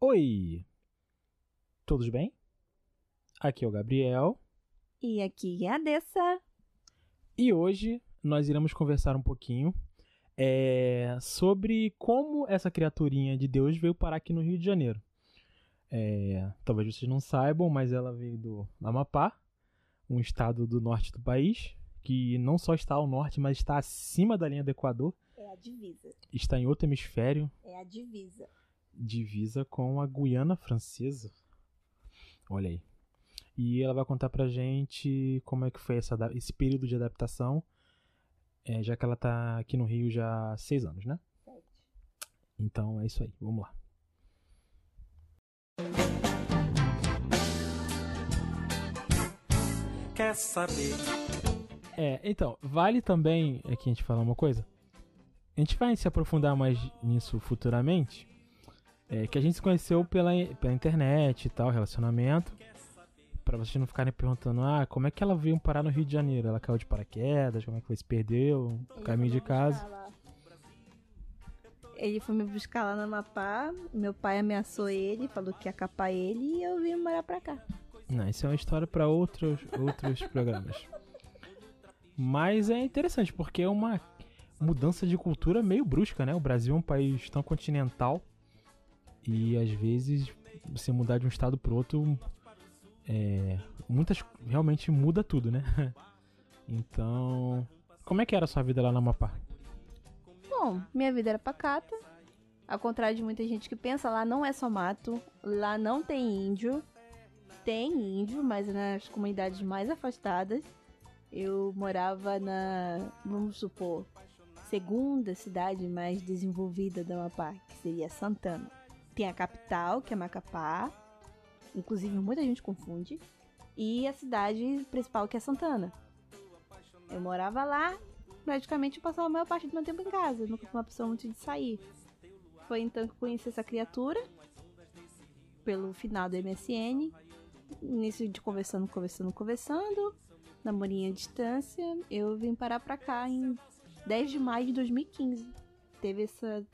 Oi! Todos bem? Aqui é o Gabriel E aqui é a Dessa. e hoje nós iremos conversar um pouquinho é, sobre como essa criaturinha de Deus veio parar aqui no Rio de Janeiro. É, talvez vocês não saibam, mas ela veio do Amapá, um estado do norte do país, que não só está ao norte, mas está acima da linha do Equador, É a divisa. está em outro hemisfério, É a divisa. Divisa com a Guiana Francesa. Olha aí. E ela vai contar pra gente como é que foi essa, esse período de adaptação, é, já que ela tá aqui no Rio já há seis anos, né? Então é isso aí, vamos lá. Quer saber? É, então, vale também aqui a gente falar uma coisa. A gente vai se aprofundar mais nisso futuramente. É, que a gente se conheceu pela, pela internet e tal, relacionamento. Pra vocês não ficarem perguntando, ah, como é que ela veio parar no Rio de Janeiro? Ela caiu de paraquedas, como é que foi? Se perdeu, no caminho de casa. Ele foi me buscar lá no Amapá. Meu pai ameaçou ele, falou que ia capar ele e eu vim morar pra cá. Não, isso é uma história pra outros, outros programas. Mas é interessante, porque é uma mudança de cultura meio brusca, né? O Brasil é um país tão continental e às vezes você mudar de um estado pro outro, é, muitas realmente muda tudo, né? Então, como é que era a sua vida lá no Amapá? Bom, minha vida era pacata. Ao contrário de muita gente que pensa, lá não é só mato. Lá não tem índio. Tem índio, mas nas comunidades mais afastadas. Eu morava na, vamos supor, segunda cidade mais desenvolvida da Amapá, que seria Santana. Tem a capital, que é Macapá. Inclusive, muita gente confunde. E a cidade principal, que é Santana. Eu morava lá praticamente eu passava a maior parte do meu tempo em casa. Eu nunca fui uma pessoa muito de sair. Foi então que eu conheci essa criatura. Pelo final do MSN. Início de conversando, conversando, conversando. Namorinha à distância. Eu vim parar pra cá em 10 de maio de 2015. Teve essa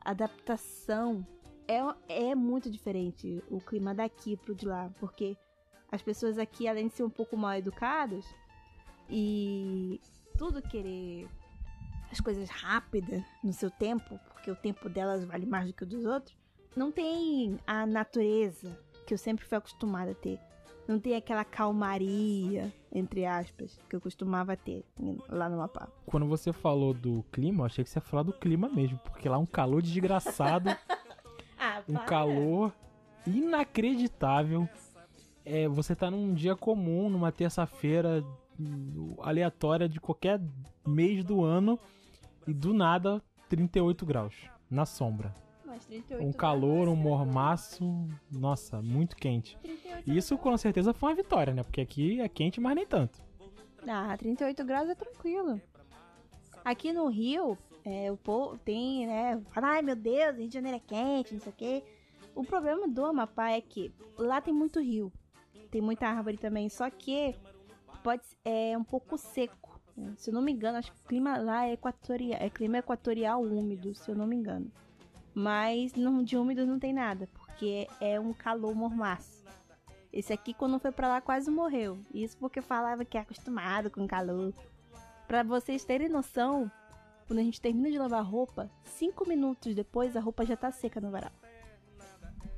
adaptação. É, é muito diferente o clima daqui pro de lá. Porque as pessoas aqui, além de ser um pouco mal educadas, e tudo querer as coisas rápidas no seu tempo, porque o tempo delas vale mais do que o dos outros, não tem a natureza que eu sempre fui acostumada a ter. Não tem aquela calmaria, entre aspas, que eu costumava ter lá no Mapá. Quando você falou do clima, eu achei que você ia falar do clima mesmo, porque lá é um calor desgraçado. Um calor inacreditável. É, você tá num dia comum, numa terça-feira aleatória de qualquer mês do ano e do nada 38 graus na sombra. Mas 38 Um calor, um graus, mormaço, nossa, muito quente. 38 isso com certeza foi uma vitória, né? Porque aqui é quente, mas nem tanto. Ah, 38 graus é tranquilo. Aqui no Rio, é, o povo tem, né? Ai meu Deus, Rio de Janeiro é quente, não sei o quê. O problema do Amapá é que lá tem muito rio. Tem muita árvore também, só que pode é um pouco seco. né? Se eu não me engano, acho que o clima lá é equatorial, é clima equatorial úmido, se eu não me engano. Mas não, de úmido não tem nada, porque é um calor mormaço. Esse aqui, quando foi pra lá, quase morreu. Isso porque falava que é acostumado com calor. Pra vocês terem noção, quando a gente termina de lavar roupa, cinco minutos depois a roupa já tá seca no varal.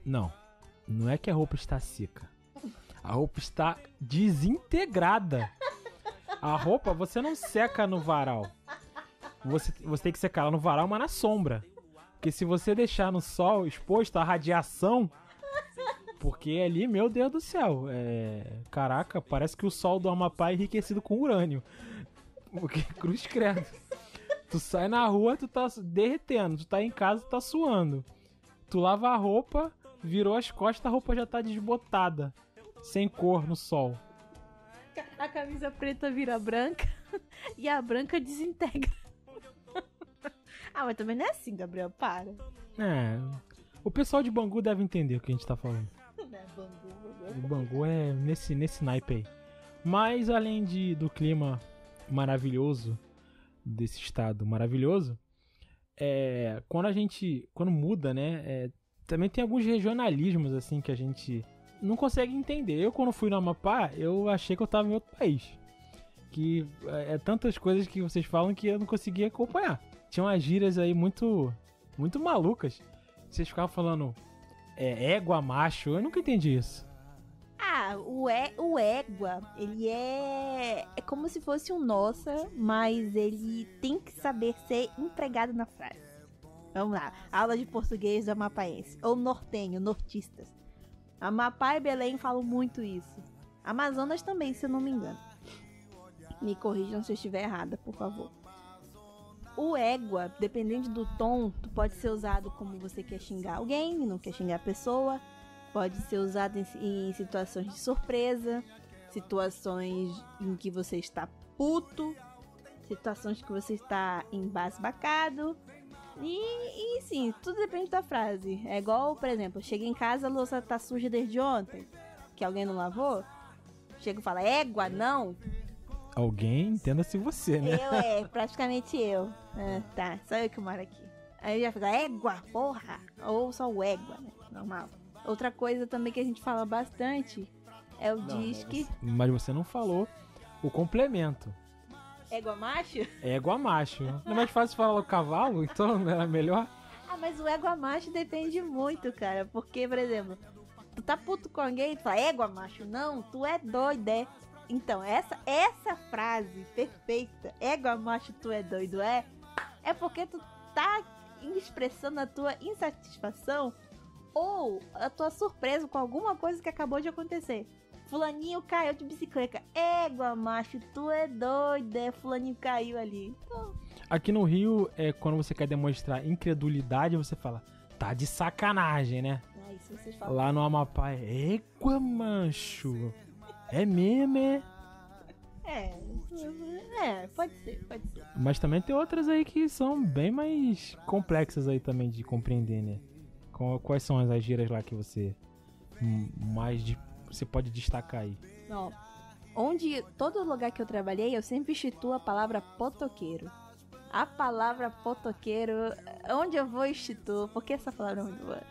Não, não é que a roupa está seca. A roupa está desintegrada. A roupa você não seca no varal. Você, você tem que secar ela no varal, mas na sombra. Porque se você deixar no sol exposto à radiação. Porque ali, meu Deus do céu. É, caraca, parece que o sol do Amapá é enriquecido com urânio. Porque, cruz credo. Tu sai na rua, tu tá derretendo. Tu tá em casa, tu tá suando. Tu lava a roupa, virou as costas, a roupa já tá desbotada. Sem cor no sol. A camisa preta vira branca e a branca desintegra. ah, mas também não é assim, Gabriel, para. É. O pessoal de Bangu deve entender o que a gente tá falando. Não é Bangu, O Bangu é nesse, nesse naipe aí. Mas além de, do clima maravilhoso desse estado maravilhoso, é, quando a gente. Quando muda, né? É, também tem alguns regionalismos, assim, que a gente não consegue entender. Eu, quando fui no Amapá, eu achei que eu tava em outro país. Que é, é tantas coisas que vocês falam que eu não conseguia acompanhar. Tinha umas gírias aí muito, muito malucas. Vocês ficavam falando é, égua macho, eu nunca entendi isso. Ah, o, é, o égua, ele é. É como se fosse um nossa, mas ele tem que saber ser empregado na frase. Vamos lá, aula de português do amapaense. Ou nortenho, nortistas. Amapá e Belém falam muito isso. Amazonas também, se eu não me engano. Me corrijam se eu estiver errada, por favor. O égua, dependendo do tom, pode ser usado como você quer xingar alguém, não quer xingar a pessoa. Pode ser usado em, em situações de surpresa, situações em que você está puto, situações que você está embasbacado. E, e sim, tudo depende da frase. É igual, por exemplo, chega em casa, a louça tá suja desde ontem, que alguém não lavou. Chega e fala, égua, não. Alguém, entenda-se você, né? Eu, é, praticamente eu. Ah, tá, só eu que moro aqui. Aí já fica, égua, porra. Ou só o égua, né? Normal. Outra coisa também que a gente fala bastante é o Não, disque. Mas você, não falou o complemento. Égua macho? Égua macho. Não é mais fácil falar o cavalo, então não era melhor? Ah, mas o égua macho depende muito, cara. Porque, por exemplo, tu tá puto com alguém e tu fala, égua macho, não, tu é doido, é. Então, essa, essa frase perfeita, égua macho, tu é doido, é, é porque tu tá expressando a tua insatisfação ou a tua surpresa com alguma coisa que acabou de acontecer. Fulaninho caiu de bicicleta. Égua, macho, tu é doido, é? Fulaninho caiu ali. Então, Aqui no Rio, é quando você quer demonstrar incredulidade, você fala, tá de sacanagem, né? isso vocês falam. Lá no Amapá é égua, mancho. É mesmo, é? É, é, pode ser, pode ser. Mas também tem outras aí que são bem mais complexas aí também de compreender, né? Quais são as gírias lá que você mais de- você pode destacar aí? Ó, onde todo lugar que eu trabalhei, eu sempre instituo a palavra potoqueiro. A palavra potoqueiro, onde eu vou instituo, porque essa palavra é muito boa.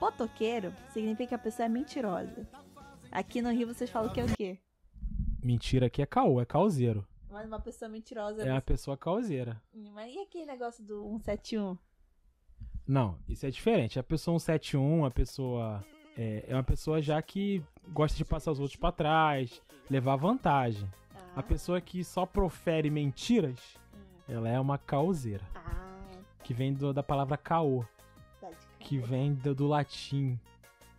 Potoqueiro significa que a pessoa é mentirosa. Aqui no Rio vocês falam que é o quê? Mentira aqui é caô, é causeiro. Mas uma pessoa mentirosa. É uma pessoa causeira. Mas e aquele negócio do 171? Não, isso é diferente. A pessoa 171, a pessoa é, é uma pessoa já que gosta de passar os outros pra trás, levar vantagem. Ah, A pessoa que só profere mentiras, ela é uma causeira, ah, que vem do- da palavra caô, tá que vem do, do latim.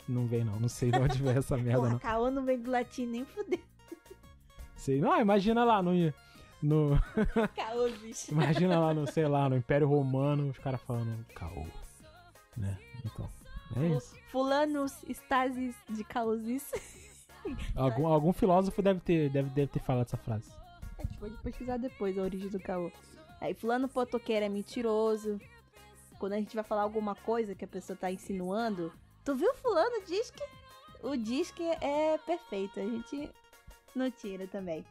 Não vem não, não sei de onde vem essa merda Porra, não. caô não vem do latim nem fuder. Sei, não, imagina lá no, no Caô, bicho. imagina lá no, sei lá, no Império Romano, os caras falando caô, né? Então, é isso. Fulanos estasis de caosice. Algum, algum filósofo deve ter, deve, deve ter falado essa frase. A gente pode pesquisar depois a origem do caô. Aí, fulano potoqueiro é mentiroso. Quando a gente vai falar alguma coisa que a pessoa tá insinuando, tu viu fulano diz que o diz que é perfeito. A gente não tira também.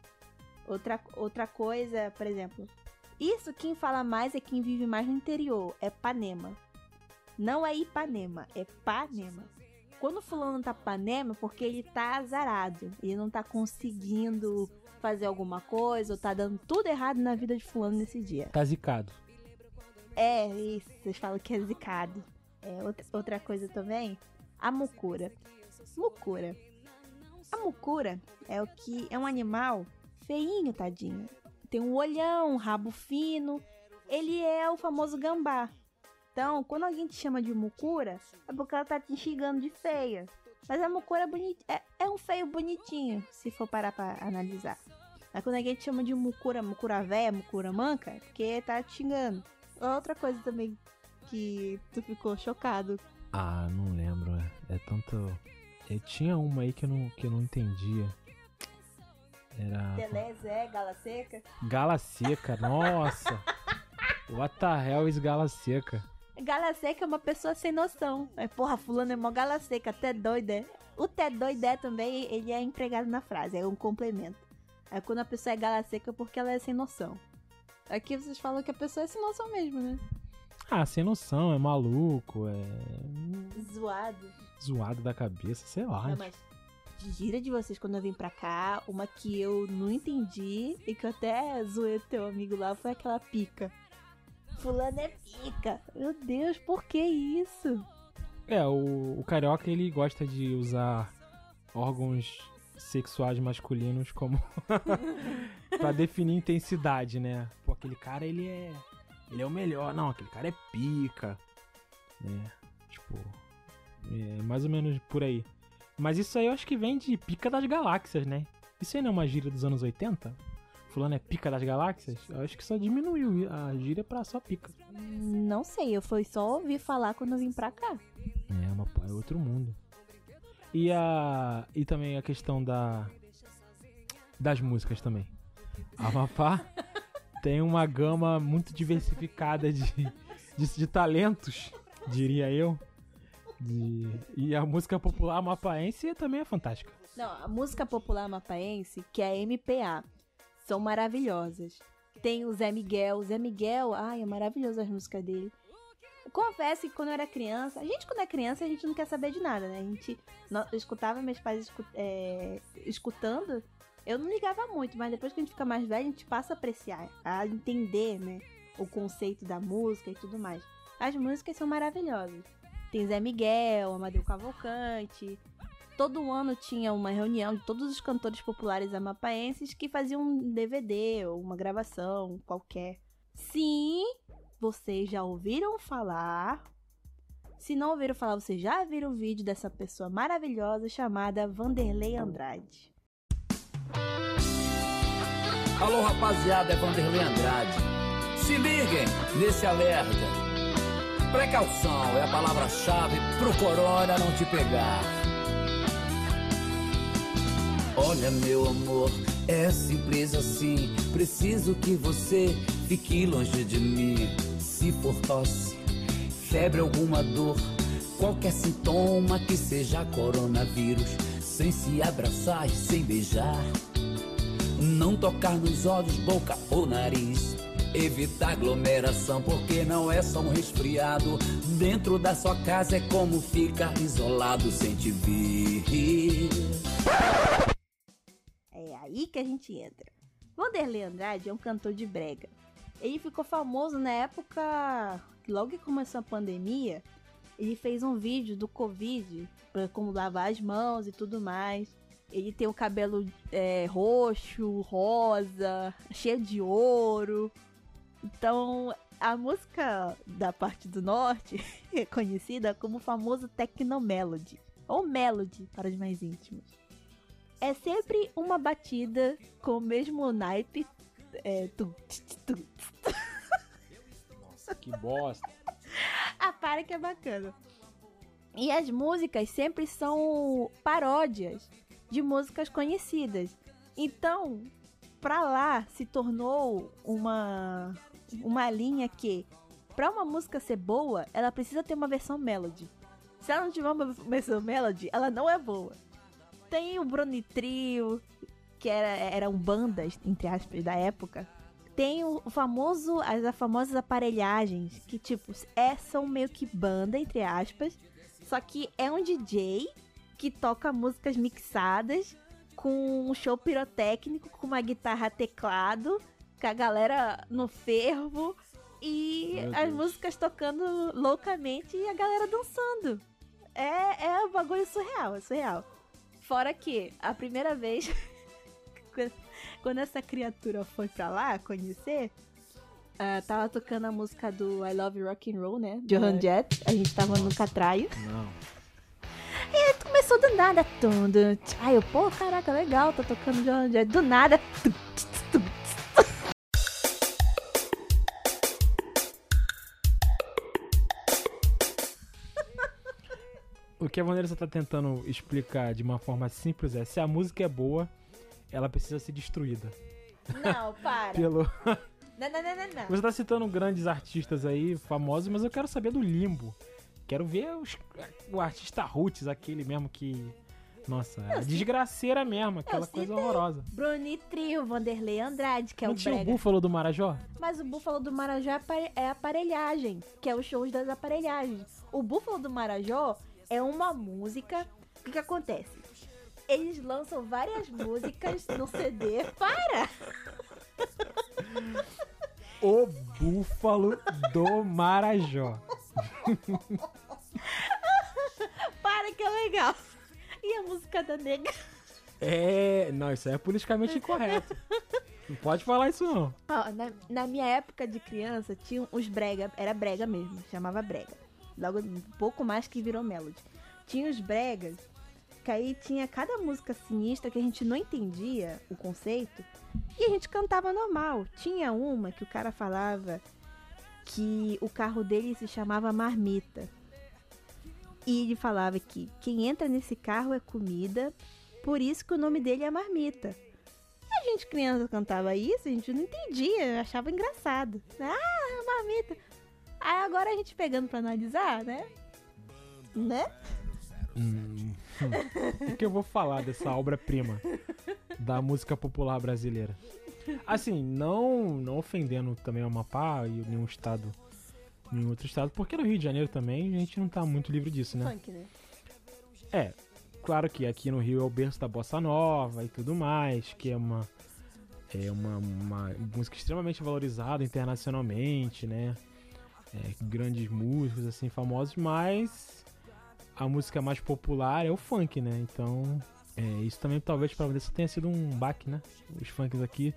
Outra, outra coisa, por exemplo, isso quem fala mais é quem vive mais no interior, é Panema. Não é Ipanema, é Panema. Quando fulano tá Panema, é porque ele tá azarado. Ele não tá conseguindo fazer alguma coisa, ou tá dando tudo errado na vida de fulano nesse dia. Tá zicado. É, isso, vocês falam que é zicado. É, outra, outra coisa também, a mucura. Mucura. A mucura é o que é um animal feinho, tadinho. Tem um olhão, um rabo fino. Ele é o famoso gambá. Então, quando alguém te chama de mucura, é porque ela tá te xingando de feia. Mas a mucura é, boni- é, é um feio bonitinho, se for parar pra analisar. Mas quando alguém te chama de mucura, mucura véia, mucura manca, é porque tá te xingando. Outra coisa também que tu ficou chocado. Ah, não lembro. É, é tanto. Eu tinha uma aí que eu não, que eu não entendia. Era. Pelé, Zé, Gala Seca. Gala seca, nossa! What the hell is gala seca? Gala Seca é uma pessoa sem noção. É, porra, fulano é mó Gala Seca, até doida. é. O até doida é também, ele é empregado na frase, é um complemento. É quando a pessoa é Gala Seca porque ela é sem noção. Aqui vocês falam que a pessoa é sem noção mesmo, né? Ah, sem noção, é maluco, é. Zoado. zoado da cabeça, sei lá. Não, mas de gira de vocês quando eu vim pra cá, uma que eu não entendi e que eu até zoei teu amigo lá foi aquela pica. Fulano é pica. Meu Deus, por que isso? É, o, o carioca ele gosta de usar órgãos sexuais masculinos como pra definir intensidade, né? Pô, aquele cara ele é ele é o melhor, não, aquele cara é pica, né? Tipo, é mais ou menos por aí. Mas isso aí eu acho que vem de pica das galáxias, né? Isso aí não é uma gíria dos anos 80? Fulano é pica das galáxias? Eu acho que só diminuiu a gíria pra só pica. Não sei, eu fui só ouvir falar quando eu vim pra cá. É, uma, é outro mundo. E a e também a questão da das músicas também. A Amapá tem uma gama muito diversificada de, de, de talentos, diria eu. De, e a música popular amapaense também é fantástica. Não, a música popular amapaense, que é a MPA, são maravilhosas. Tem o Zé Miguel. O Zé Miguel, ai, é maravilhoso as músicas dele. Confesso que quando eu era criança, a gente quando é criança, a gente não quer saber de nada, né? A gente eu escutava meus pais é, escutando, eu não ligava muito, mas depois que a gente fica mais velho, a gente passa a apreciar, a entender, né? O conceito da música e tudo mais. As músicas são maravilhosas. Tem Zé Miguel, Amadeu Cavalcante. Todo ano tinha uma reunião de todos os cantores populares amapaenses que faziam um DVD ou uma gravação qualquer. Sim, vocês já ouviram falar. Se não ouviram falar, vocês já viram o vídeo dessa pessoa maravilhosa chamada Vanderlei Andrade. Alô, rapaziada, é Vanderlei Andrade. Se liguem nesse alerta. Precaução é a palavra-chave pro corona não te pegar. Olha, meu amor, é simples assim. Preciso que você fique longe de mim. Se for tosse, febre, alguma dor, qualquer sintoma que seja coronavírus, sem se abraçar e sem beijar. Não tocar nos olhos, boca ou nariz Evitar aglomeração, porque não é só um resfriado. Dentro da sua casa é como ficar isolado sem te ver. Aí que a gente entra. Vanderlei Andrade é um cantor de brega. Ele ficou famoso na época, logo que começou a pandemia, ele fez um vídeo do Covid, pra como lavar as mãos e tudo mais. Ele tem o cabelo é, roxo, rosa, cheio de ouro. Então, a música da parte do norte é conhecida como o famoso Technomelody, ou Melody para os mais íntimos. É sempre uma batida com o mesmo naipe. É. Nossa, que bosta. Ah, para que é bacana. E as músicas sempre são paródias de músicas conhecidas. Então, pra lá se tornou uma uma linha que para uma música ser boa, ela precisa ter uma versão melody. Se ela não tiver uma versão melody, ela não é boa. Tem o Bruni Trio, que era eram bandas entre aspas da época. Tem o famoso as, as famosas aparelhagens, que tipo, é são meio que banda entre aspas, só que é um DJ que toca músicas mixadas com um show pirotécnico com uma guitarra teclado com a galera no fervo e Meu as Deus. músicas tocando loucamente e a galera dançando. É, é um bagulho surreal, é surreal. Fora que a primeira vez, quando essa criatura foi pra lá conhecer, uh, tava tocando a música do I Love Rock and Roll, né? Johan é. Jett. A gente tava no Catraio. Não. E começou do nada. Aí eu, pô, caraca, legal, tá tocando Johan Jett. Do nada. Tum, o que a Vanessa tá tentando explicar de uma forma simples é: se a música é boa, ela precisa ser destruída. Não, para. Pelo. Não, não, não, não, não. Você tá citando grandes artistas aí, famosos, mas eu quero saber do limbo. Quero ver os, o artista Roots, aquele mesmo que Nossa, é desgraceira mesmo, aquela coisa horrorosa. Bruni Trio, Vanderlei Andrade, que é Não o tinha o brega. Búfalo do Marajó? Mas o Búfalo do Marajó é é aparelhagem, que é os shows das aparelhagens. O Búfalo do Marajó é uma música. O que, que acontece? Eles lançam várias músicas no CD. Para! O Búfalo do Marajó. Para que é legal. E a música da nega? É. Não, isso aí é politicamente incorreto. Não pode falar isso não. Ó, na, na minha época de criança, tinha os brega, era brega mesmo, chamava brega. Logo, um pouco mais que virou melody. Tinha os bregas, que aí tinha cada música sinistra que a gente não entendia o conceito, e a gente cantava normal. Tinha uma que o cara falava que o carro dele se chamava Marmita. E ele falava que quem entra nesse carro é comida, por isso que o nome dele é Marmita. A gente criança cantava isso, a gente não entendia, achava engraçado. Ah, marmita. Aí agora a gente pegando pra analisar, né? Né? Hum, hum. O que eu vou falar dessa obra-prima da música popular brasileira? Assim, não, não ofendendo também o Amapá e nenhum estado, nenhum outro estado, porque no Rio de Janeiro também a gente não tá muito livre disso, né? Funk, né? É, claro que aqui no Rio é o berço da bossa nova e tudo mais, que é uma é uma, uma música extremamente valorizada internacionalmente, né? É, grandes músicos assim famosos, mas a música mais popular é o funk, né? Então, é, isso também talvez para você tenha sido um baque, né? Os funks aqui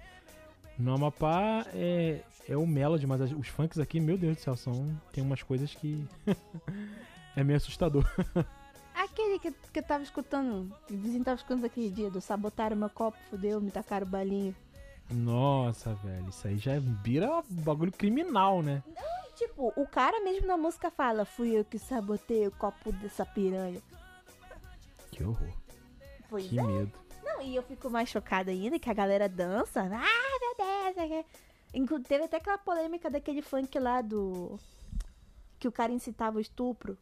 no Amapá é, é o melody, mas as- os funks aqui, meu Deus do céu, são tem umas coisas que é meio assustador. Aquele que, que eu tava escutando, o vizinho tava escutando aquele dia, do sabotaram meu copo, fudeu, me tacaram balinho. Nossa, velho, isso aí já vira bagulho criminal, né? Tipo, o cara mesmo na música fala, fui eu que sabotei o copo dessa piranha. Que horror, Pois que é. medo. Não, e eu fico mais chocada ainda que a galera dança. Ah, meu Deus! é que- Inclu- Teve até aquela polêmica daquele funk lá do. Que o cara incitava o estupro.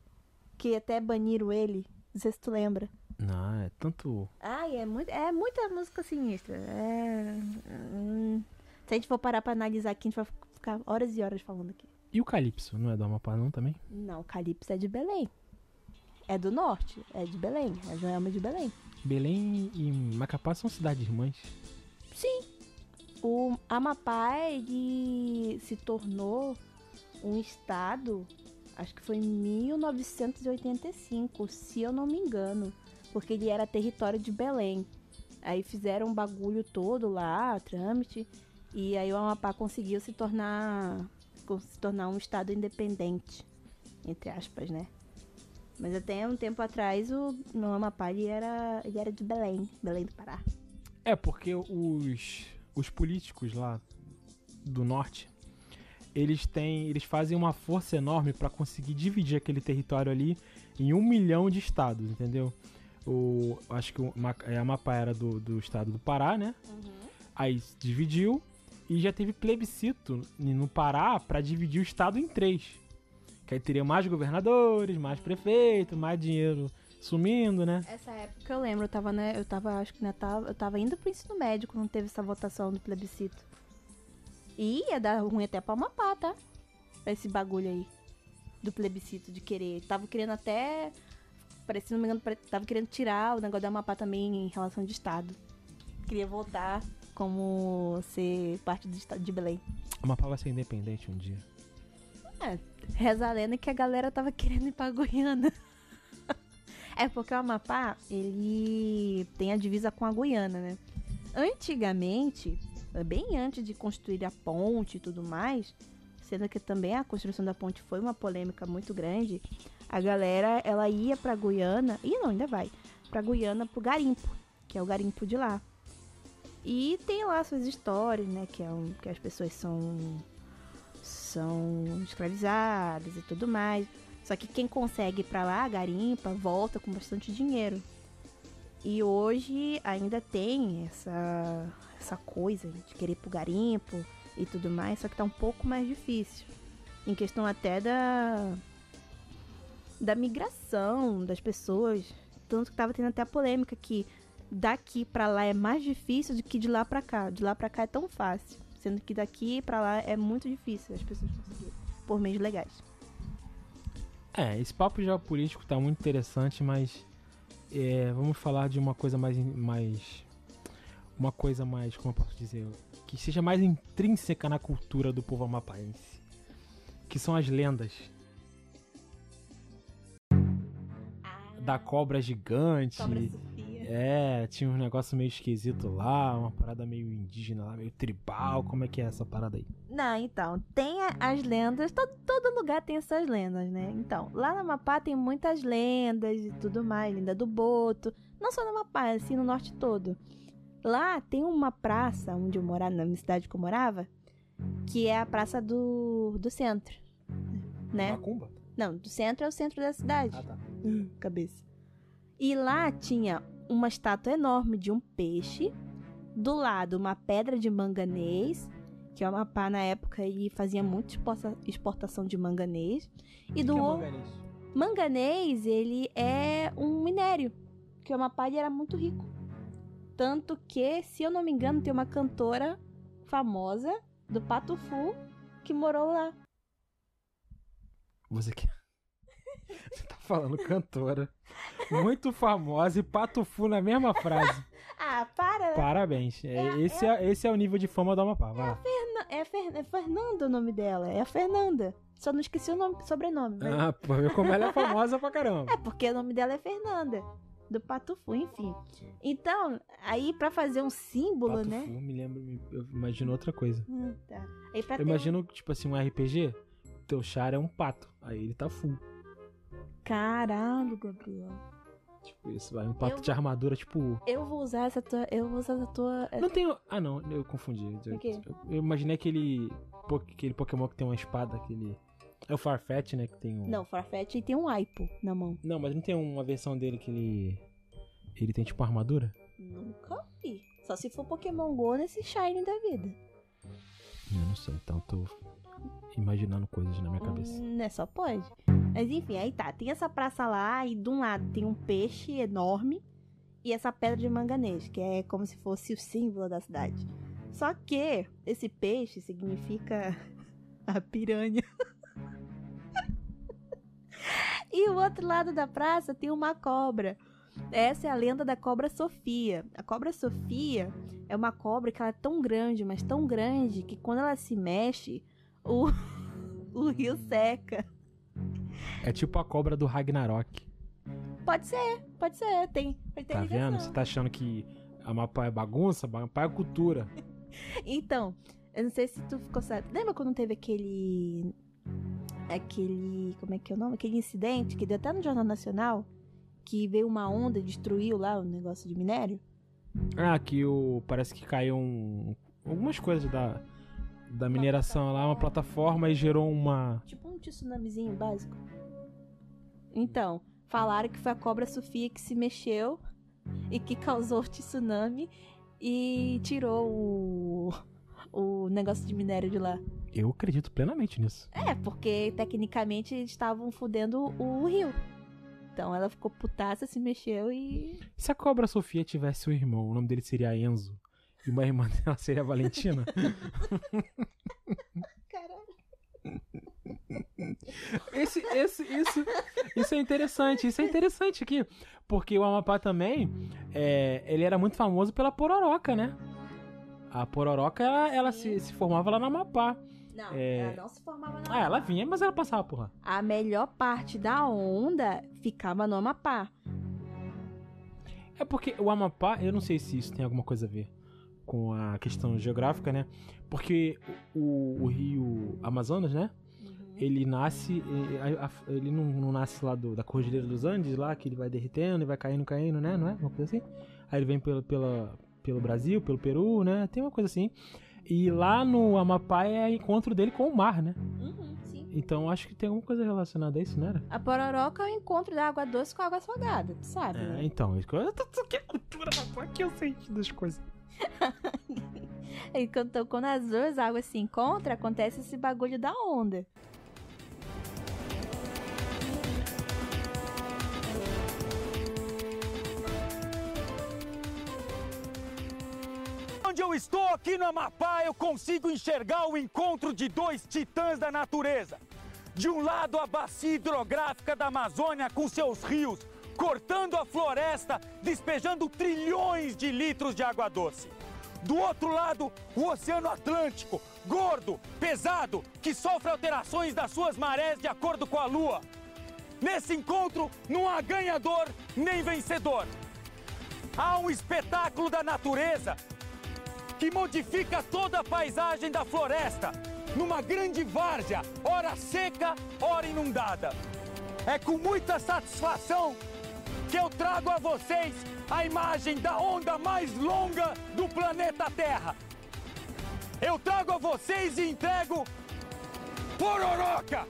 Que até baniram ele. Não sei se tu lembra. Não, é tanto. Ai, é, muito, é muita música sinistra. É. hum, se a gente for parar pra analisar aqui, a gente vai ficar horas e horas falando aqui. E o Calypso, não é do Amapá não também? Não, Calypso é de Belém. É do norte, é de Belém. É Joelma de Belém. Belém e Macapá são cidades irmãs. Sim. O Amapá, ele se tornou um estado, acho que foi em 1985, se eu não me engano. Porque ele era território de Belém. Aí fizeram um bagulho todo lá, trâmite. E aí o Amapá conseguiu se tornar, se tornar um estado independente. Entre aspas, né? Mas até um tempo atrás o no Amapá ele era, ele era de Belém, Belém do Pará. É, porque os, os políticos lá do norte, eles têm. Eles fazem uma força enorme pra conseguir dividir aquele território ali em um milhão de estados, entendeu? O, acho que o é, Amapá era do, do estado do Pará, né? Aí se dividiu e já teve plebiscito no Pará pra dividir o estado em três. Que aí teria mais governadores, mais prefeitos, mais dinheiro sumindo, né? Essa época eu lembro, eu tava, né, eu tava, acho que ainda tava, eu tava indo pro ensino médio quando teve essa votação do plebiscito. E ia dar ruim até pra Amapá, tá? Esse bagulho aí. Do plebiscito, de querer. Tava querendo até. Parece, se não me engano, tava querendo tirar o negócio da Amapá também em relação de Estado. Queria voltar como ser parte do Estado de Belém. Amapá vai ser independente um dia. É, reza a lenda que a galera tava querendo ir pra Guiana. é porque o Amapá, ele tem a divisa com a Guiana, né? Antigamente, bem antes de construir a ponte e tudo mais, sendo que também a construção da ponte foi uma polêmica muito grande, a galera, ela ia pra Guiana, e não, ainda vai, pra Guiana pro garimpo, que é o garimpo de lá. E tem lá suas histórias, né, que, é um, que as pessoas são são escravizadas e tudo mais. Só que quem consegue ir pra lá, garimpa, volta com bastante dinheiro. E hoje ainda tem essa, essa coisa de querer ir pro garimpo e tudo mais, só que tá um pouco mais difícil. Em questão até da da migração das pessoas Tanto que tava tendo até a polêmica que daqui pra lá é mais difícil do que de lá pra cá. De lá pra cá é tão fácil. Sendo que daqui pra lá é muito difícil as pessoas conseguirem. Por meios legais. É, esse papo geopolítico tá muito interessante, mas é, vamos falar de uma coisa mais, mais. Uma coisa mais, como eu posso dizer? Que seja mais intrínseca na cultura do povo amapaense. Que são as lendas. Da cobra gigante. Cobra. É, tinha um negócio meio esquisito lá, uma parada meio indígena lá, meio tribal. Como é que é essa parada aí? Não, então, tem as lendas, todo, todo lugar tem essas lendas, né? Então, lá no Amapá tem muitas lendas e tudo mais, lenda do Boto. Não só no Amapá, assim, no norte todo. Lá tem uma praça onde eu morava, na minha cidade que eu morava, que é a praça do, do centro, né? Macumba? Não, do centro é o centro da cidade. Ah, tá. cabeça. E lá tinha uma estátua enorme de um peixe, do lado uma pedra de manganês, que o Amapá na época ele fazia muita exporta- exportação de manganês, e do que é outro manganês? manganês ele é um minério, que o Amapá ele era muito rico. Tanto que, se eu não me engano, tem uma cantora famosa do Patufu que morou lá. Você quer. Você tá falando cantora. Muito famosa e patufu na mesma frase. Ah, para! né? Parabéns. É, esse, é, esse é o nível de fama do Amapá. Vai lá. Não, É, Fer... é Fernanda o nome dela. É a Fernanda. Só não esqueci o nome, sobrenome. mas- Ah, pô, como ela é famosa pra caramba. É porque o nome dela é Fernanda. Do Patufu, enfim. Então, aí pra fazer um símbolo, Patufu né? me lembra, me- eu imagino outra coisa. Hum, tá. Eu imagino, tipo assim, um RPG, teu char é um pato. Aí ele tá full. Caralho, Gabriel. Tipo isso, vai. Um pato Eu- de armadura, tipo. Eu vou usar essa tua... Eu vou usar essa tua... Não tem. Ah, não, eu confundi. Eu, O eu imaginei aquele. Aquele Pokémon que tem uma espada, aquele. É o Farfetch, né? Que tem um. Não, Farfetch tem um Aipo na mão. Não, mas não tem uma versão dele que ele. Ele tem tipo uma armadura? Nunca vi. Só se for Pokémon GO nesse Shine da vida. Eu não sei, então eu tô imaginando coisas na minha cabeça. Hum, né, só pode. Mas enfim, aí tá. Tem essa praça lá e de um lado tem um peixe enorme e essa pedra de manganês, que é como se fosse o símbolo da cidade. Só que esse peixe significa a piranha. e o outro lado da praça tem uma cobra. Essa é a lenda da cobra Sofia. A cobra Sofia é uma cobra que ela é tão grande, mas tão grande, que quando ela se mexe, o, o rio seca. É tipo a cobra do Ragnarok. Pode ser, pode ser. Tem, Tá ligação. vendo? Você tá achando que Amapá é bagunça? Amapá é cultura. Então, eu não sei se tu ficou sabendo. Lembra quando teve aquele. Aquele. Como é que é o nome? Aquele incidente que deu até no Jornal Nacional? Que veio uma onda e destruiu lá o negócio de minério? Ah, que o. Parece que caiu um. Algumas coisas da. Da mineração lá, uma plataforma e gerou uma. Tipo um tsunamizinho básico. Então, falaram que foi a cobra Sofia que se mexeu e que causou o tsunami e tirou o, o negócio de minério de lá. Eu acredito plenamente nisso. É, porque tecnicamente eles estavam fudendo o rio. Então ela ficou putaça, se mexeu e. Se a cobra Sofia tivesse um irmão, o nome dele seria Enzo. E uma irmã dela seria Valentina. Caralho. Esse, esse, isso, isso é interessante, isso é interessante aqui. Porque o Amapá também, é, ele era muito famoso pela pororoca, né? A pororoca, ela, ela se, se formava lá no Amapá. Não, É. ela não se formava na Ah, ela vinha, mas ela passava por lá. A melhor parte da onda ficava no Amapá. É porque o Amapá, eu não sei se isso tem alguma coisa a ver com a questão geográfica, né? Porque o, o rio Amazonas, né? Ele nasce, ele não, não nasce lá do- da Cordilheira dos Andes, lá que ele vai derretendo e vai caindo, caindo, né? Não é? Uma coisa assim. Aí ele vem pelo, pela, pelo Brasil, pelo Peru, né? Tem uma coisa assim. E lá no Amapá é encontro dele com o mar, né? Uhum, sim. Então acho que tem alguma coisa relacionada a isso, não era? A pororoca é o encontro da água doce com a água salgada, tu sabe? É, né? então, isso aqui é cultura, rapaz, aqui eu sei das coisas. e quando, quando as duas águas se encontram, acontece esse bagulho da onda. Onde eu estou aqui no Amapá, eu consigo enxergar o encontro de dois titãs da natureza. De um lado, a bacia hidrográfica da Amazônia com seus rios, cortando a floresta, despejando trilhões de litros de água doce. Do outro lado, o Oceano Atlântico, gordo, pesado, que sofre alterações das suas marés de acordo com a Lua. Nesse encontro, não há ganhador nem vencedor. Há um espetáculo da natureza que modifica toda a paisagem da floresta numa grande várzea, ora seca, ora inundada. É com muita satisfação que eu trago a vocês a imagem da onda mais longa do planeta Terra. Eu trago a vocês e entrego Pororoca!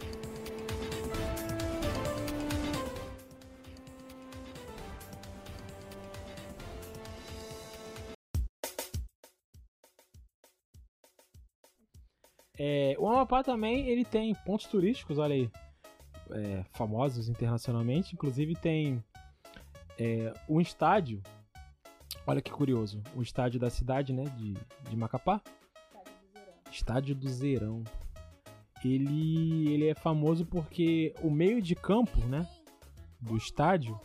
É, o Amapá também ele tem pontos turísticos, olha aí, é, famosos internacionalmente. Inclusive tem é, um estádio, olha que curioso, o estádio da cidade, né, de, de Macapá. Estádio do Zerão. Ele, ele é famoso porque o meio de campo, né, do estádio,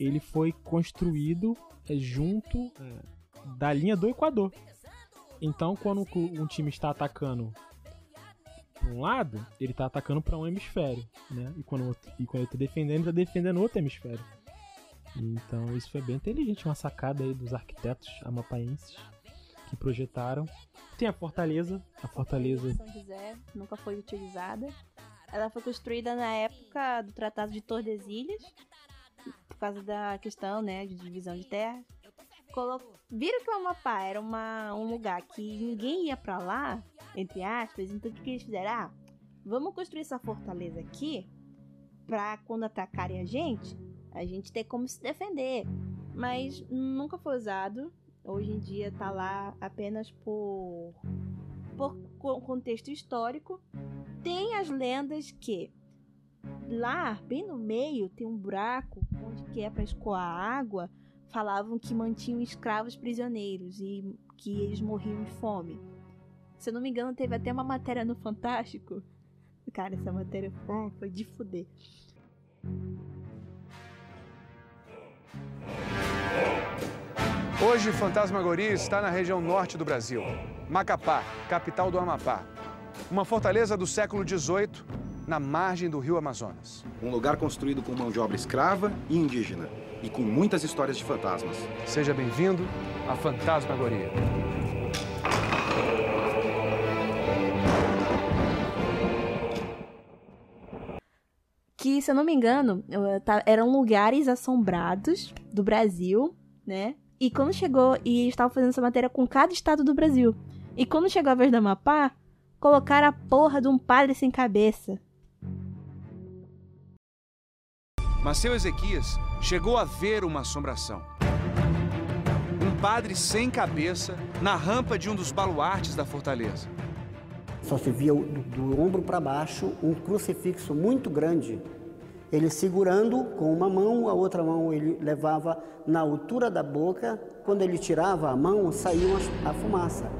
ele foi construído é, junto é, da linha do Equador. Então, quando um time está atacando para um lado, ele está atacando para um hemisfério, né? E quando, e quando ele está defendendo, ele está defendendo outro hemisfério. Então, isso foi bem inteligente, uma sacada aí dos arquitetos amapaenses que projetaram. Tem a fortaleza, a fortaleza São José nunca foi utilizada. Ela foi construída na época do Tratado de Tordesilhas, por causa da questão, né, de divisão de terra. Colo... Viram que o Amapá era uma, um lugar que ninguém ia para lá, entre aspas, então o que, que eles fizeram? Ah, vamos construir essa fortaleza aqui pra quando atacarem a gente, a gente ter como se defender. Mas nunca foi usado. Hoje em dia tá lá apenas por, por contexto histórico. Tem as lendas que lá, bem no meio, tem um buraco onde que é para escoar água. Falavam que mantinham escravos prisioneiros e que eles morriam de fome. Se eu não me engano, teve até uma matéria no Fantástico. Cara, essa matéria foi de fuder. Hoje, Fantasmagoria está na região norte do Brasil. Macapá, capital do Amapá. Uma fortaleza do século XVIII, na margem do rio Amazonas. Um lugar construído com mão de obra escrava e indígena, e com muitas histórias de fantasmas. Seja bem-vindo à Fantasmagoria. Que, se eu não me engano, eram lugares assombrados do Brasil, né? E quando chegou, e eles estavam fazendo essa matéria com cada estado do Brasil. E quando chegou a vez da Amapá, colocaram a porra de um padre sem cabeça. Mas seu Ezequias chegou a ver uma assombração. Um padre sem cabeça na rampa de um dos baluartes da fortaleza. Só se via do, do ombro para baixo um crucifixo muito grande. Ele segurando com uma mão, a outra mão ele levava na altura da boca. Quando ele tirava a mão, saía a fumaça.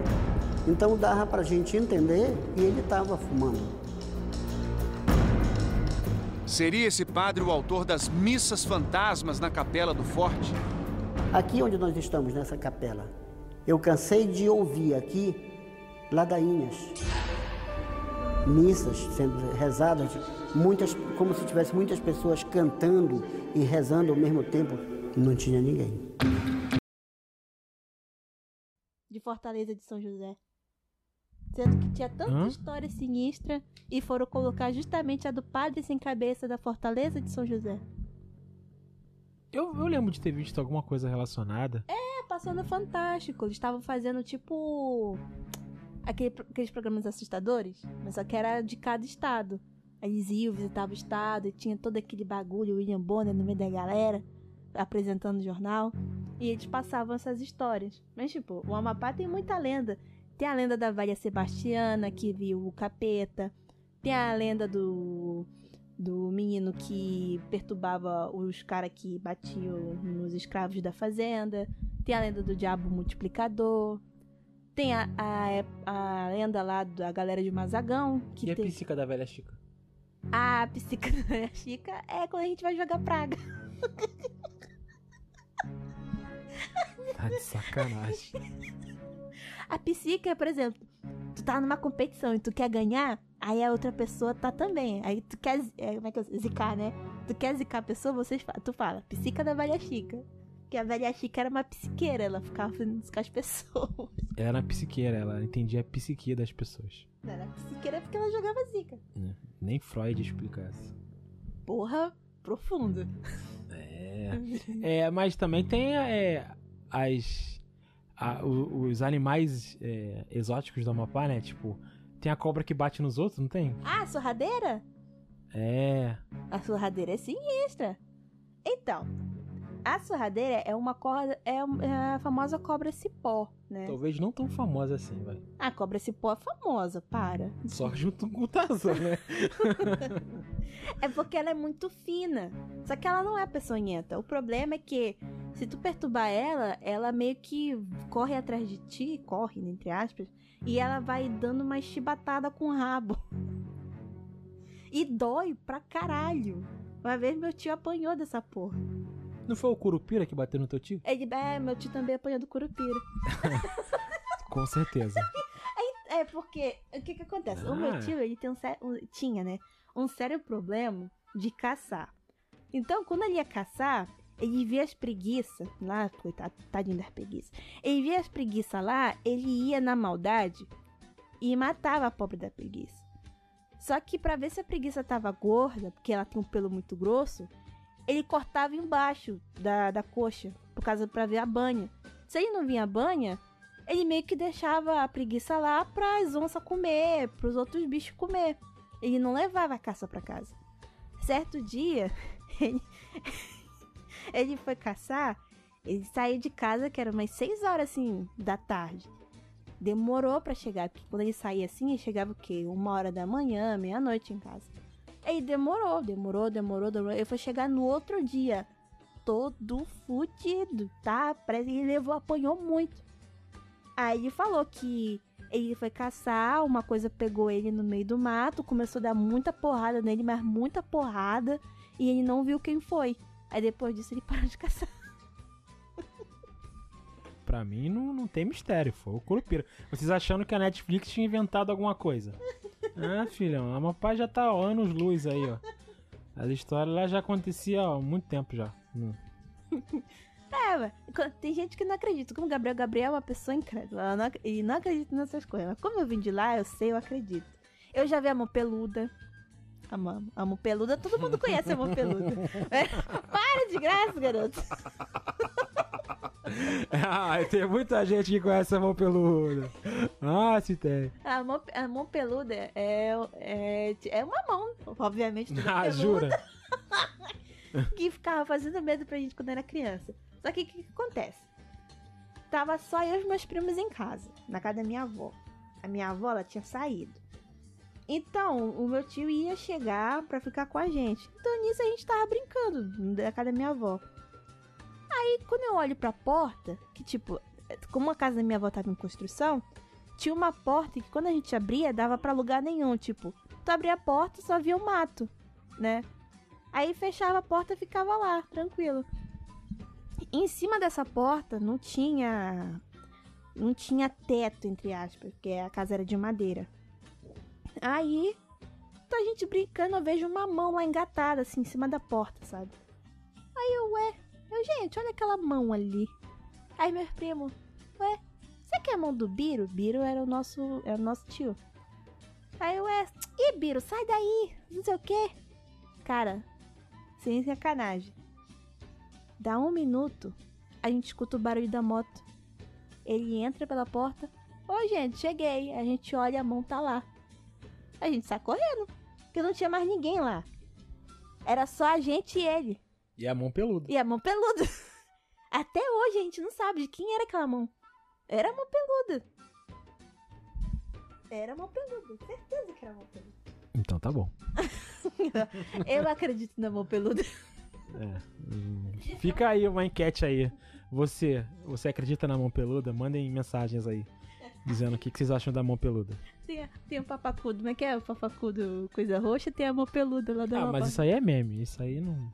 Então dava para a gente entender que ele estava fumando. Seria esse padre o autor das missas fantasmas na capela do forte? Aqui onde nós estamos, nessa capela, eu cansei de ouvir aqui ladainhas, missas sendo rezadas, muitas, como se tivesse muitas pessoas cantando e rezando ao mesmo tempo. Não tinha ninguém. De Fortaleza de São José. Sendo que tinha tanta Hã? história sinistra e foram colocar justamente a do padre sem cabeça da Fortaleza de São José. Eu, eu lembro de ter visto alguma coisa relacionada. É, passou no Fantástico. Eles estavam fazendo tipo. Aquele, aqueles programas assustadores, mas só que era de cada estado. Eles iam, visitavam o estado e tinha todo aquele bagulho, William Bonner no meio da galera, apresentando o jornal. E eles passavam essas histórias. Mas, tipo, o Amapá tem muita lenda. Tem a lenda da velha Sebastiana, que viu o capeta. Tem a lenda do, do menino que perturbava os caras que batiam nos escravos da fazenda. Tem a lenda do diabo multiplicador. Tem a, a, a lenda lá da galera de Mazagão, que E a tem... psica da velha Chica? A psica da Chica é quando a gente vai jogar praga. Tá de sacanagem. A psica é, por exemplo, tu tá numa competição e tu quer ganhar, aí a outra pessoa tá também. Aí tu quer. é, como é que eu zicar, né? Tu quer zicar a pessoa, vocês, tu fala, psica da velha Chica. Porque a velha Chica era uma psiqueira, ela ficava fazendo isso com as pessoas. Era psiqueira, ela entendia a psique das pessoas. Não era psiqueira porque ela jogava zica. né? Nem Freud explica isso. Porra, profundo. É. É, mas também tem é, as. a- os animais é, exóticos do Amapá, né? Tipo, tem a cobra que bate nos outros, não tem? Ah, sorradeira? É. A sorradeira é sinistra. Então, a sorradeira é uma corda, é, é a famosa cobra cipó, né? Talvez não tão famosa assim, vai. A cobra cipó é famosa, para. Só junto com o Tarzan, né? É porque ela é muito fina. Só que ela não é peçonhenta. O problema é que se tu perturbar ela, ela meio que corre atrás de ti, corre, entre aspas, e ela vai dando uma chibatada com o rabo. E dói pra caralho. Uma vez meu tio apanhou dessa porra. Não foi o Curupira que bateu no teu tio? Ele, é, meu tio também apanhou do curupira. Com certeza. É porque, o que que acontece? O meu Ah. tio, ele tem um, um- tinha, né, um sério problema de caçar. Então, quando ele ia caçar, ele via as preguiças lá, coitado, tadinho das preguiças. Ele via as preguiças lá, ele ia na maldade e matava a pobre da preguiça. Só que pra ver se a preguiça tava gorda, porque ela tem um pelo muito grosso, ele cortava embaixo da, da coxa, por causa pra ver a banha. Se ele não vinha a banha, ele meio que deixava a preguiça lá pras onças comer, pros outros bichos comer. Ele não levava a caça pra casa. Certo dia, ele, ele foi caçar, ele saiu de casa, que era umas 6 horas assim da tarde. Demorou pra chegar, porque quando ele saía assim, ele chegava o quê? Uma hora da manhã, meia-noite em casa. Aí demorou, demorou, demorou, demorou. Ele foi chegar no outro dia, todo fudido, tá? Parece que ele levou, apanhou muito. Aí ele falou que ele foi caçar, uma coisa pegou ele no meio do mato, começou a dar muita porrada nele, mas muita porrada, e ele não viu quem foi. Aí depois disso ele parou de caçar. Pra mim não, não tem mistério, foi o Curupira. Vocês achando que a Netflix tinha inventado alguma coisa. Ah, filhão, a Amapá já tá ó, anos luz aí, ó. As histórias lá já acontecia ó, há muito tempo já. Hum. É, tem gente que não acredita. Como o Gabriel Gabriel é uma pessoa incrédula. ela não E não acredita nessas coisas. Mas como eu vim de lá, eu sei, eu acredito. Eu já vi a mão peluda. A mão, a mão peluda, todo mundo conhece a mão peluda. É, para de graça, garoto. Ah, tem muita gente que conhece a mão peluda. Ah, se tem. A mão, a mão peluda é, é, é uma mão, obviamente. Ah, peluda, jura? Que ficava fazendo medo pra gente quando era criança. Só que o que, que acontece? Tava só eu e os meus primos em casa, na casa da minha avó. A minha avó, ela tinha saído. Então, o meu tio ia chegar pra ficar com a gente. Então, nisso a gente tava brincando na casa da minha avó. Aí, quando eu olho pra porta, que tipo, como a casa da minha avó tava em construção, tinha uma porta que quando a gente abria, dava pra lugar nenhum. Tipo, tu abria a porta só via o mato, né? Aí fechava a porta e ficava lá, tranquilo. Em cima dessa porta não tinha. Não tinha teto, entre aspas, porque a casa era de madeira. Aí, tá a gente brincando, eu vejo uma mão lá engatada, assim, em cima da porta, sabe? Aí eu, ué, eu, gente, olha aquela mão ali. Aí meus primos, ué, você que é a mão do Biro? Biro era o nosso, era o nosso tio. Aí eu, ué, ih, Biro, sai daí, não sei o quê. Cara, sem sacanagem. Dá um minuto, a gente escuta o barulho da moto. Ele entra pela porta. Oi, gente, cheguei. A gente olha, a mão tá lá. A gente sai correndo, porque não tinha mais ninguém lá. Era só a gente e ele. E a mão peluda. E a mão peluda. Até hoje a gente não sabe de quem era aquela mão. Era a mão peluda. Era a mão peluda. Certeza que era a mão peluda. Então tá bom. Eu acredito na mão peluda. É. Hum, Fica aí uma enquete aí. Você, você acredita na mão peluda? Mandem mensagens aí. dizendo o que, que vocês acham da mão peluda. Tem, tem o papacudo, como é que é? O papacudo coisa roxa tem a mão peluda lá da Ah, mas isso aí é meme. Isso aí não.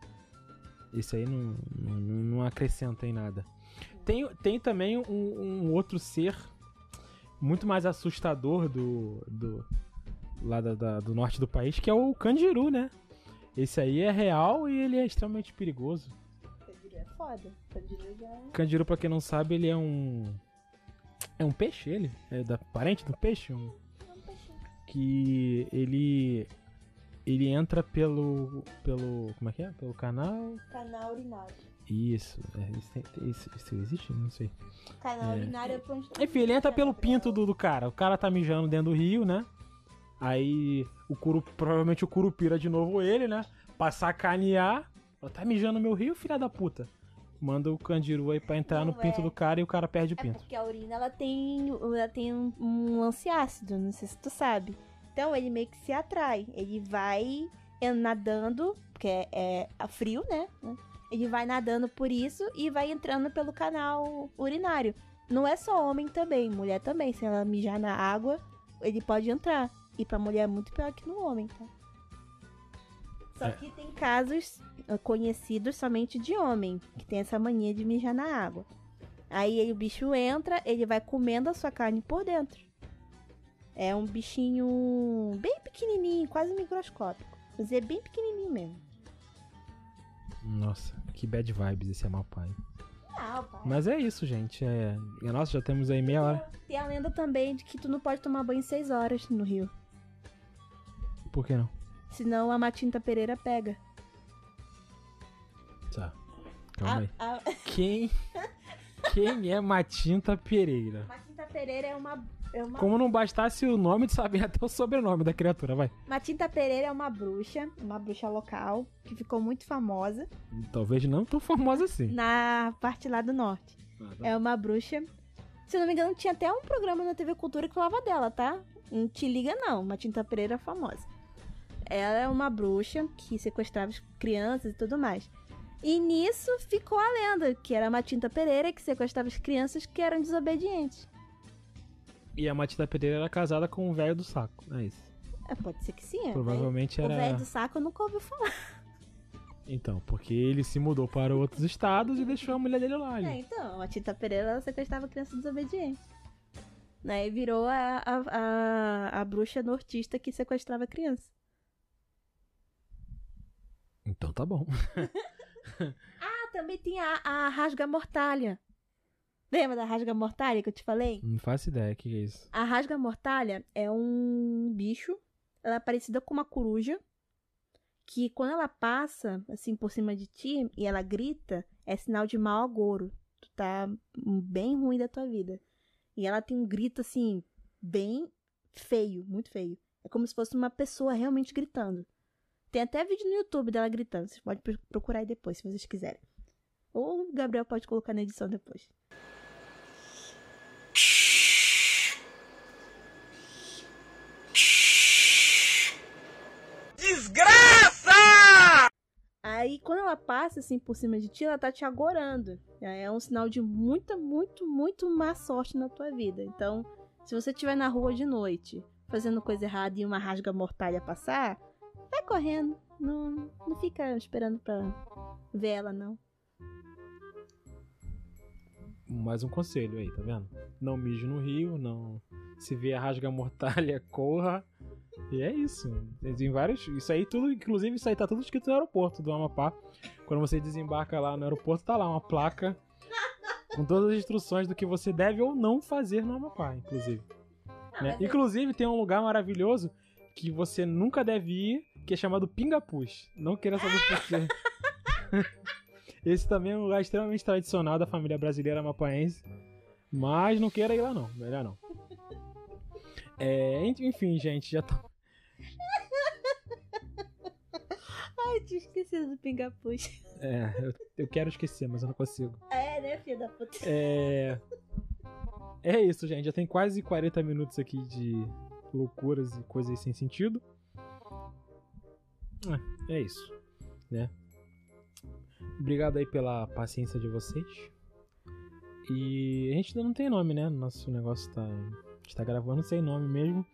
Isso aí não, não, não acrescenta em nada. Tem, tem também um, um outro ser muito mais assustador do. do lá da- da- do norte do país, que é o Candiru, né? Esse aí é real e ele é extremamente perigoso. Candiru é foda. Candiru já... Candiru, pra quem não sabe, ele é um. É um peixe, ele? É da parente do peixe? Um, que ele. Ele entra pelo. pelo. Como é que é? Pelo canal. Canal urinário. Isso. É, isso, isso- isso existe? Não sei. Canal É. urinário é pra onde Enfim, ele entra pelo pinto do, do cara. O cara tá mijando dentro do rio, né? Aí o curu, provavelmente o curupira de novo ele, né? Pra sacanear. Tá mijando no meu rio, filha da puta. Manda o Candiru aí pra entrar no Não, pinto é. do cara e o cara perde o É pinto. porque a urina ela tem, ela tem um, um lance ácido, não sei se tu sabe. Então ele meio que se atrai. Ele vai nadando, porque é, é frio, né? Ele vai nadando por isso e vai entrando pelo canal urinário. Não é só homem também, mulher também. Se ela mijar na água, ele pode entrar. E pra mulher é muito pior que no homem, tá? Só É. que tem casos eh, conhecidos somente de homem, que tem essa mania de mijar na água. Aí o bicho entra, ele vai comendo a sua carne por dentro. É um bichinho bem pequenininho, quase microscópico. Mas é bem pequenininho mesmo. Nossa, que bad vibes esse Amapá. hein? Não, pai. Mas é isso, gente. É... e, Nossa, já temos aí meia hora. Tem a lenda também de que tu não pode tomar banho seis horas no rio. Por que não? Senão a Matinta Pereira pega. Tá. Calma aí. A, a- Quem. Quem é Matinta Pereira? Matinta Pereira é uma. É uma... Como não bastasse o nome, de saber até o sobrenome da criatura, vai. Matinta Pereira é uma bruxa, uma bruxa local, que ficou muito famosa Talvez não tão famosa assim. na parte lá do norte. Ah, tá. É uma bruxa. Se não me engano, tinha até um programa na TV Cultura que falava dela, tá? Não te liga, não. Matinta Pereira é famosa. Ela é uma bruxa que sequestrava as crianças e tudo mais. E nisso ficou a lenda, que era Matinta Pereira que sequestrava as crianças que eram desobedientes. E a Matinta Pereira era casada com o velho do saco. É isso. É, pode ser que sim. é. Provavelmente O era. velho do saco eu nunca ouvi falar. Então, porque ele se mudou para outros estados e deixou a mulher dele lá. É, então, a Tita Pereira sequestrava criança desobediente. Né? E virou a, a, a, a bruxa nortista que sequestrava criança. Então tá bom. Ah, também tem a, a rasga mortalha. Lembra da rasga mortalha que eu te falei? Não faço ideia, o que é isso? A rasga mortalha é um bicho, ela é parecida com uma coruja, que quando ela passa assim por cima de ti e ela grita, é sinal de mau agouro. Tu tá bem ruim da tua vida. E ela tem um grito assim bem feio, muito feio. É como se fosse uma pessoa realmente gritando. Tem até vídeo no YouTube dela gritando. Vocês podem pro- procurar aí depois, se vocês quiserem. Ou o Gabriel pode colocar na edição depois. Aí, quando ela passa assim por cima de ti, ela tá te agorando. É um sinal de muita, muito, muito má sorte na tua vida. Então, se você estiver na rua de noite, fazendo coisa errada e uma rasga mortalha passar, vai correndo. Não, não fica esperando pra ver ela, não. Mais um conselho aí, tá vendo? Não mije no rio, não. Se vê a rasga mortalha, corra. E é isso. Tem vários. Isso aí tudo, inclusive, isso aí tá tudo escrito no aeroporto do Amapá. Quando você desembarca lá no aeroporto, tá lá uma placa com todas as instruções do que você deve ou não fazer no Amapá, inclusive. né? Inclusive, tem um lugar maravilhoso que você nunca deve ir, que é chamado Pingapus. Não queira saber por quê. Esse também é um lugar extremamente tradicional da família brasileira amapaense. Mas não queira ir lá não, melhor não. É, enfim, gente, já tá. Ai, tinha esquecido do pingapuz. É, eu, eu quero esquecer, mas eu não consigo. É, né, filha da puta? É. É isso, gente. Já tem quase 40 minutos aqui de loucuras e coisas sem sentido. É, é isso, né? Obrigado aí pela paciência de vocês. E a gente ainda não tem nome, né? Nosso negócio tá A gente tá gravando sem nome mesmo.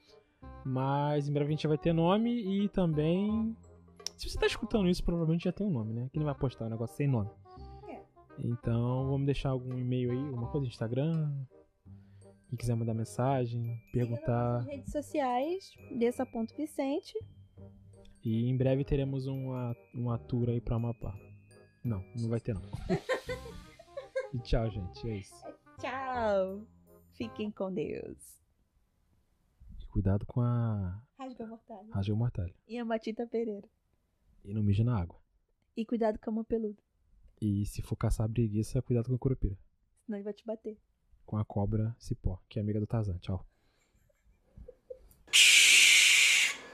Mas em breve a gente vai ter nome e também. Se você tá escutando isso, provavelmente já tem um nome, né? Que não vai postar um negócio sem nome. É. Então vamos deixar algum e-mail aí, alguma coisa, Instagram. Quem quiser mandar mensagem, perguntar. Nas redes sociais, Dessa Ponto Vicente. E em breve teremos uma, uma tour aí pra Amapá. Não, não vai ter não. e tchau, gente. É isso. Tchau. Fiquem com Deus. Cuidado com a Rasga mortalha. rasga mortalha. E a Matita Pereira. E não mija na água. E cuidado com a mão peluda. E se for caçar preguiça, cuidado com a curupira. Senão ele vai te bater. Com a cobra cipó, que é amiga do Tarzan. Tchau.